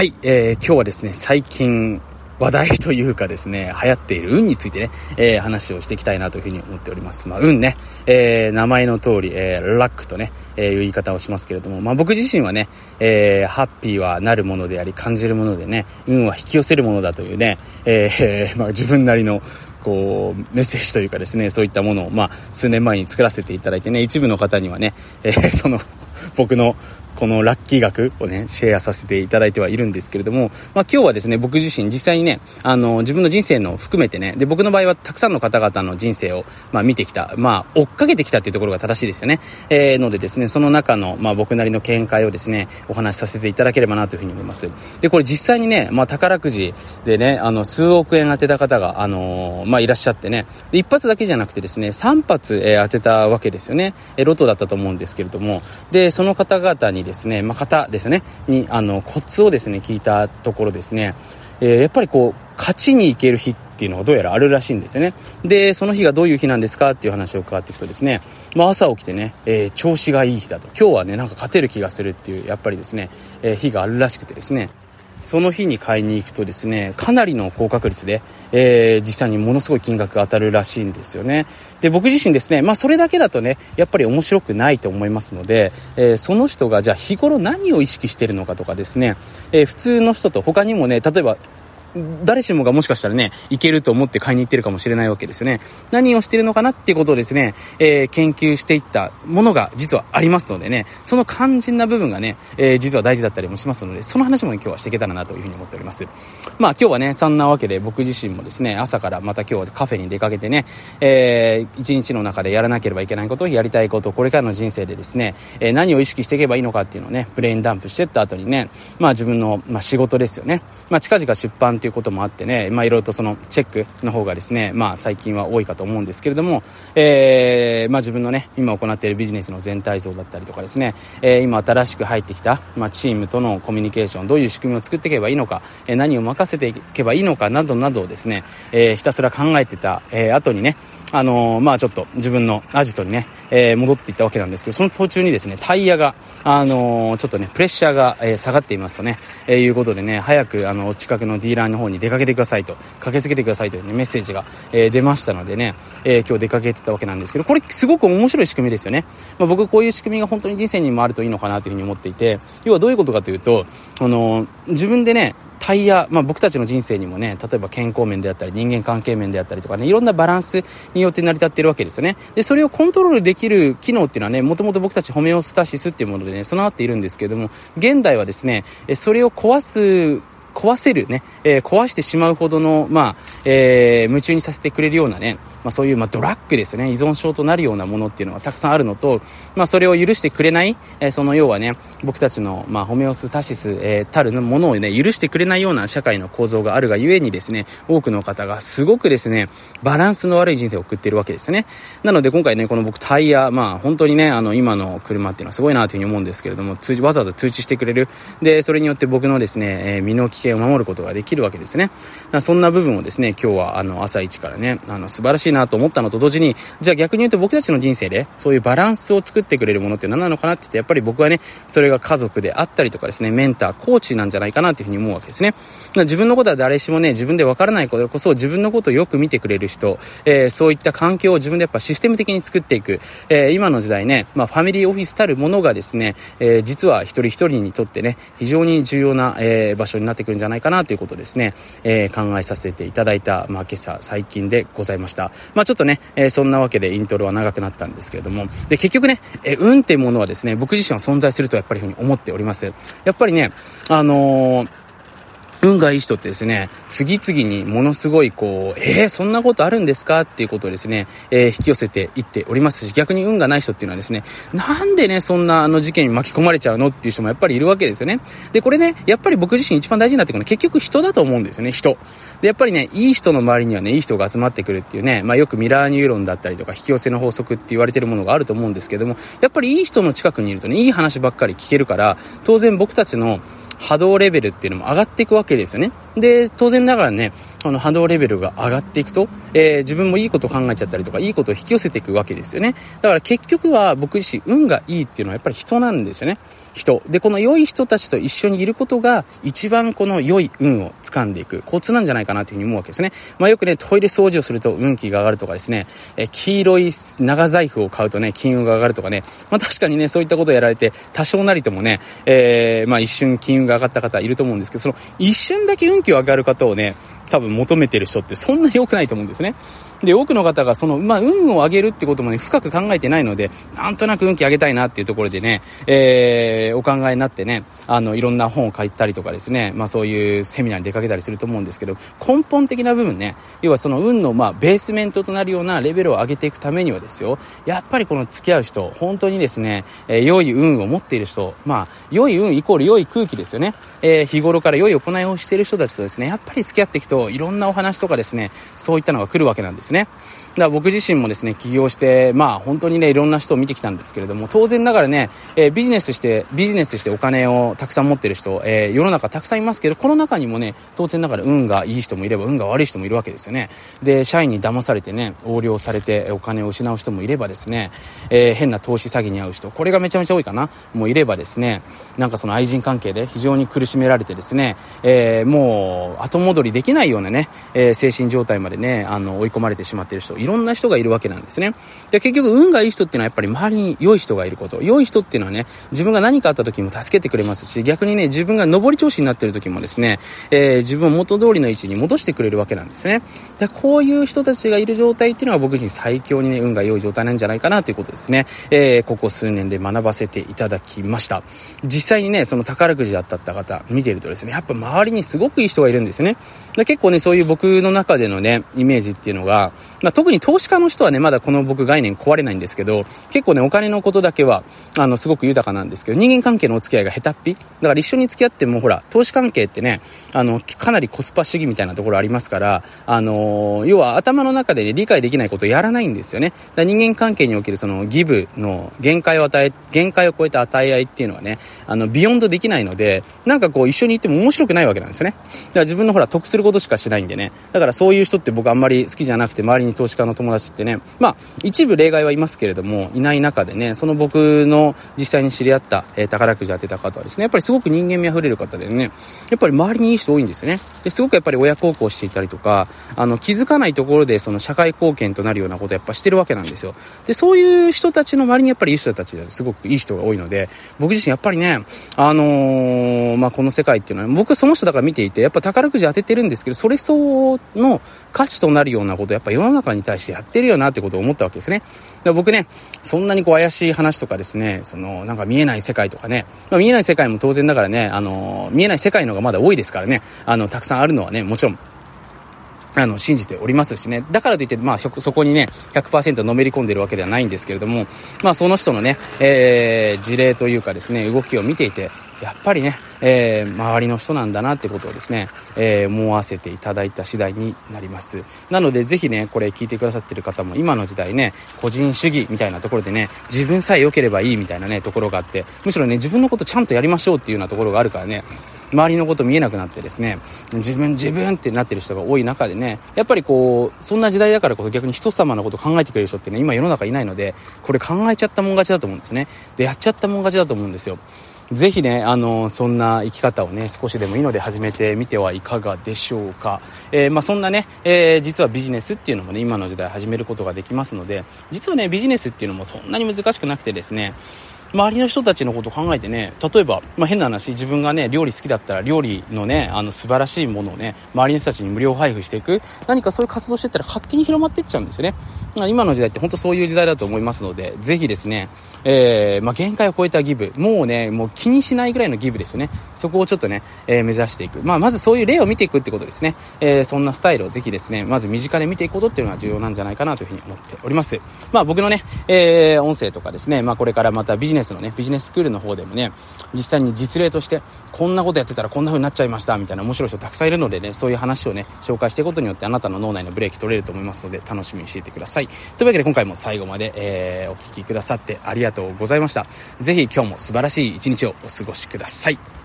はい、えー、今日はですね、最近話題というかですね、流行っている運についてね、えー、話をしていきたいなというふうに思っております。まあ、運ね、えー、名前の通り、えー、ラックとね、えー、いう言い方をしますけれども、まあ、僕自身はね、えー、ハッピーはなるものであり、感じるものでね、運は引き寄せるものだというね、えー、まあ、自分なりの、こう、メッセージというかですね、そういったものを、まあ、数年前に作らせていただいてね、一部の方にはね、えー、その、僕のこのラッキー額をね、シェアさせていただいてはいるんですけれども、まあ今日はですね、僕自身実際にね、あの、自分の人生の含めてね、で、僕の場合はたくさんの方々の人生を、まあ見てきた、まあ追っかけてきたっていうところが正しいですよね。えー、のでですね、その中の、まあ僕なりの見解をですね、お話しさせていただければなというふうに思います。で、これ実際にね、まあ宝くじでね、あの、数億円当てた方が、あのー、まあいらっしゃってね、一発だけじゃなくてですね、3発、えー、当てたわけですよね。えロトだったと思うんですけれども、で、その方々にですね、まあ、方ですね、に、あの、コツをですね、聞いたところですね、えー、やっぱりこう、勝ちに行ける日っていうのがどうやらあるらしいんですよね。で、その日がどういう日なんですかっていう話を伺っていくとですね、まあ、朝起きてね、えー、調子がいい日だと。今日はね、なんか勝てる気がするっていう、やっぱりですね、えー、日があるらしくてですね、その日に買いに行くとですねかなりの高確率で、えー、実際にものすごい金額が当たるらしいんですよね。で僕自身ですねまあそれだけだとねやっぱり面白くないと思いますので、えー、その人がじゃあ日頃何を意識してるのかとかですね、えー、普通の人と他にもね例えば誰しもがもしかしたらね、いけると思って買いに行ってるかもしれないわけですよね。何をしてるのかなっていうことをですね、えー、研究していったものが実はありますのでね、その肝心な部分がね、えー、実は大事だったりもしますので、その話も今日はしていけたらなというふうに思っております。まあ今日はね、そんなわけで僕自身もですね、朝からまた今日はカフェに出かけてね、えー、一日の中でやらなければいけないこと、やりたいこと、これからの人生でですね、えー、何を意識していけばいいのかっていうのをね、ブレインダンプしてった後にね、まあ自分の、まあ、仕事ですよね。まあ近々出版ということもあってね、まあ、いろいろとそのチェックの方がですね、まあ、最近は多いかと思うんですけれども、えーまあ、自分のね今行っているビジネスの全体像だったりとかですね、えー、今新しく入ってきた、まあ、チームとのコミュニケーションどういう仕組みを作っていけばいいのか、えー、何を任せていけばいいのかなどなどをですね、えー、ひたすら考えてた、えー、後にねあのー、まあちょっと自分のアジトにね、えー、戻っていったわけなんですけど、その途中にですね、タイヤが、あのー、ちょっとね、プレッシャーが、え、下がっていますとね、えー、いうことでね、早く、あの、近くのディーラーの方に出かけてくださいと、駆けつけてくださいという、ね、メッセージが、え、出ましたのでね、えー、今日出かけてたわけなんですけど、これすごく面白い仕組みですよね。まあ、僕こういう仕組みが本当に人生にもあるといいのかなというふうに思っていて、要はどういうことかというと、あの自分でね、タイヤ、まあ、僕たちの人生にもね例えば健康面であったり人間関係面であったりとかねいろんなバランスによって成り立っているわけですよね。でそれをコントロールできる機能っていうのはねもともと僕たちホメオスタシスっていうものでね備わっているんですけれども現代はですねそれを壊す壊せるね、えー、壊してしまうほどの、まあ、えー、夢中にさせてくれるようなね、まあ、そういう、まあ、ドラッグですね。依存症となるようなものっていうのがたくさんあるのと、まあ、それを許してくれない、えー、その要はね僕たちの、まあ、ホメオスタシス、えー、たるものをね許してくれないような社会の構造があるがゆえにですね多くの方がすごくですねバランスの悪い人生を送っているわけですよね。なので今回ねこの僕タイヤまあ本当にねあの今の車っていうのはすごいなというふうに思うんですけれども通わざわざ通知してくれる。でそれによって僕のですね、えー、身の危険を守ることができるわけですねそんな部分をですね今日はあの朝一からねあの素晴らしいなと思ったのと同時に、じゃあ逆に言うと僕たちの人生で、そういうバランスを作ってくれるものって何なのかなって言って、やっぱり僕はね、それが家族であったりとかですね、メンター、コーチなんじゃないかなっていうふうに思うわけですね。自分のことは誰しもね、自分でわからないことこそ自分のことをよく見てくれる人、えー、そういった環境を自分でやっぱシステム的に作っていく、えー、今の時代ね、まあファミリーオフィスたるものがですね、えー、実は一人一人にとってね、非常に重要な、えー、場所になってくるんじゃないかなということですね、えー、考えさせていただいた、まあ今朝最近でございました。まあちょっとね、えー、そんなわけでイントロは長くなったんですけれども、で、結局ね、え運っていうものはですね、僕自身は存在するとやっぱりふうに思っております。やっぱりね、あのー運がいい人ってですね、次々にものすごいこう、えー、そんなことあるんですかっていうことをですね、えー、引き寄せていっておりますし、逆に運がない人っていうのはですね、なんでね、そんなあの事件に巻き込まれちゃうのっていう人もやっぱりいるわけですよね。で、これね、やっぱり僕自身一番大事になってくるのは結局人だと思うんですよね、人。で、やっぱりね、いい人の周りにはね、いい人が集まってくるっていうね、まあよくミラーニューロンだったりとか引き寄せの法則って言われてるものがあると思うんですけども、やっぱりいい人の近くにいるとね、いい話ばっかり聞けるから、当然僕たちの波動レベルっていうのも上がっていくわけですよね。で、当然ながらね、あの波動レベルが上がっていくと、えー、自分もいいこと考えちゃったりとか、いいことを引き寄せていくわけですよね。だから結局は僕自身運がいいっていうのはやっぱり人なんですよね。人。で、この良い人たちと一緒にいることが、一番この良い運を掴んでいくコツなんじゃないかなというふうに思うわけですね。まあよくね、トイレ掃除をすると運気が上がるとかですね、え黄色い長財布を買うとね、金運が上がるとかね、まあ確かにね、そういったことをやられて、多少なりともね、えー、まあ一瞬金運が上がった方いると思うんですけど、その一瞬だけ運気を上がる方をね、多分求めてる人ってそんなに多くないと思うんですね。で、多くの方がその、まあ、運を上げるってこともね、深く考えてないので、なんとなく運気上げたいなっていうところでね、えー、お考えになってね、あの、いろんな本を書いたりとかですね、まあ、そういうセミナーに出かけたりすると思うんですけど、根本的な部分ね、要はその運の、まあ、ベースメントとなるようなレベルを上げていくためにはですよ、やっぱりこの付き合う人、本当にですね、えー、良い運を持っている人、まあ、良い運イコール良い空気ですよね。えー、日頃から良い行いをしている人たちとですね、やっぱり付き合っていくと、いろんなお話とかですね、そういったのが来るわけなんですね。だから僕自身もですね、起業して、まあ本当にね、いろんな人を見てきたんですけれども、当然ながらね、えー、ビジネスして、ビジネスしてお金をたくさん持ってる人、えー、世の中たくさんいますけど、この中にもね、当然ながら運がいい人もいれば、運が悪い人もいるわけですよね。で、社員に騙されてね、横領されてお金を失う人もいればですね、えー、変な投資詐欺に遭う人、これがめちゃめちゃ多いかな、もういればですね、なんかその愛人関係で非常に苦しめられてですね、え、もう後戻りできないようなね、え、精神状態までね、あの、追い込まれててしまっている人、いろんな人がいるわけなんですね。で、結局、運がいい人っていうのはやっぱり周りに良い人がいること。良い人っていうのはね、自分が何かあった時も助けてくれますし、逆にね、自分が上り調子になってる時もですね、えー、自分を元通りの位置に戻してくれるわけなんですね。で、こういう人たちがいる状態っていうのは僕自身最強にね、運が良い状態なんじゃないかなということですね。えー、ここ数年で学ばせていただきました。実際にね、その宝くじだった方、見てるとですね、やっぱ周りにすごくいい人がいるんですね。で結構ね、そういう僕の中でのね、イメージっていうのが、まあ、特に投資家の人はね、まだこの僕概念壊れないんですけど、結構ね、お金のことだけは、あの、すごく豊かなんですけど、人間関係のお付き合いが下手っぴだから一緒に付き合っても、ほら、投資関係ってね、あの、かなりコスパ主義みたいなところありますから、あの、要は頭の中で、ね、理解できないことをやらないんですよね。だ人間関係におけるそのギブの限界を与え、限界を超えた与え合いっていうのはね、あの、ビヨンドできないので、なんかこう一緒にいても面白くないわけなんですよね。だから自分のほら、得することしかしないんでね。だからそういう人って僕あんまり好きじゃなくて、周りに投資家の友達ってね、まあ、一部例外はいますけれども、いない中でね、その僕の実際に知り合った、えー、宝くじ当てた方はですね、やっぱりすごく人間味あふれる方でね、やっぱり周りにいい人多いんですよね。ですごくやっぱり親孝行していたりとか、あの、気づかないところでその社会貢献となるようなことをやっぱしてるわけなんですよ。で、そういう人たちの周りにやっぱりいい人たちですごくいい人が多いので、僕自身やっぱりね、あのー、まあ、この世界っていうのは、僕その人だから見ていて、やっぱ宝くじ当ててるんですけど、それ相応の価値となるようなことっぱ世の中に対してやってるよなってことを思ったわけですね。で僕ね、そんなにこう怪しい話とかですね、そのなんか見えない世界とかね、まあ、見えない世界も当然だからね、あの、見えない世界の方がまだ多いですからね、あの、たくさんあるのはね、もちろんあの、信じておりますしね。だからといって、まあ、そこにね、100%のめり込んでるわけではないんですけれども、まあ、その人のね、えー、事例というかですね、動きを見ていて、やっぱりね、えー、周りの人なんだなってことをですね、えー、思わせていただいた次第になります。なので、ぜひね、これ聞いてくださってる方も、今の時代ね、個人主義みたいなところでね、自分さえ良ければいいみたいなね、ところがあって、むしろね、自分のことちゃんとやりましょうっていうようなところがあるからね、周りのこと見えなくなってですね自分自分ってなってる人が多い中でねやっぱりこうそんな時代だからこそ逆に人様のこと考えてくれる人ってね今世の中いないのでこれ考えちゃったもん勝ちだと思うんですよねでやっちゃったもん勝ちだと思うんですよぜひね、あの、そんな生き方をね、少しでもいいので始めてみてはいかがでしょうか。えー、まあ、そんなね、えー、実はビジネスっていうのもね、今の時代始めることができますので、実はね、ビジネスっていうのもそんなに難しくなくてですね、周りの人たちのことを考えてね、例えば、まあ、変な話、自分がね、料理好きだったら、料理のね、あの、素晴らしいものをね、周りの人たちに無料配布していく、何かそういう活動してったら勝手に広まっていっちゃうんですよね。今の時代って本当そういう時代だと思いますので、ぜひですね、えー、まあ、限界を超えたギブ、もうね、もう気にしないぐらいのギブですよね。そこをちょっとね、えー、目指していく。まあ、まずそういう例を見ていくってことですね。えー、そんなスタイルをぜひですね、まず身近で見ていくことっていうのが重要なんじゃないかなというふうに思っております。まあ、僕のね、えー、音声とかですね、まあ、これからまたビジネスのね、ビジネススクールの方でもね、実際に実例として、こんなことやってたらこんな風になっちゃいました、みたいな面白い人たくさんいるのでね、そういう話をね、紹介していくことによってあなたの脳内のブレーキ取れると思いますので、楽しみにしていてください。というわけで今回も最後まで、えー、お聴きくださってありがとうございました。ぜひ今日も素晴らしい一日をお過ごしください。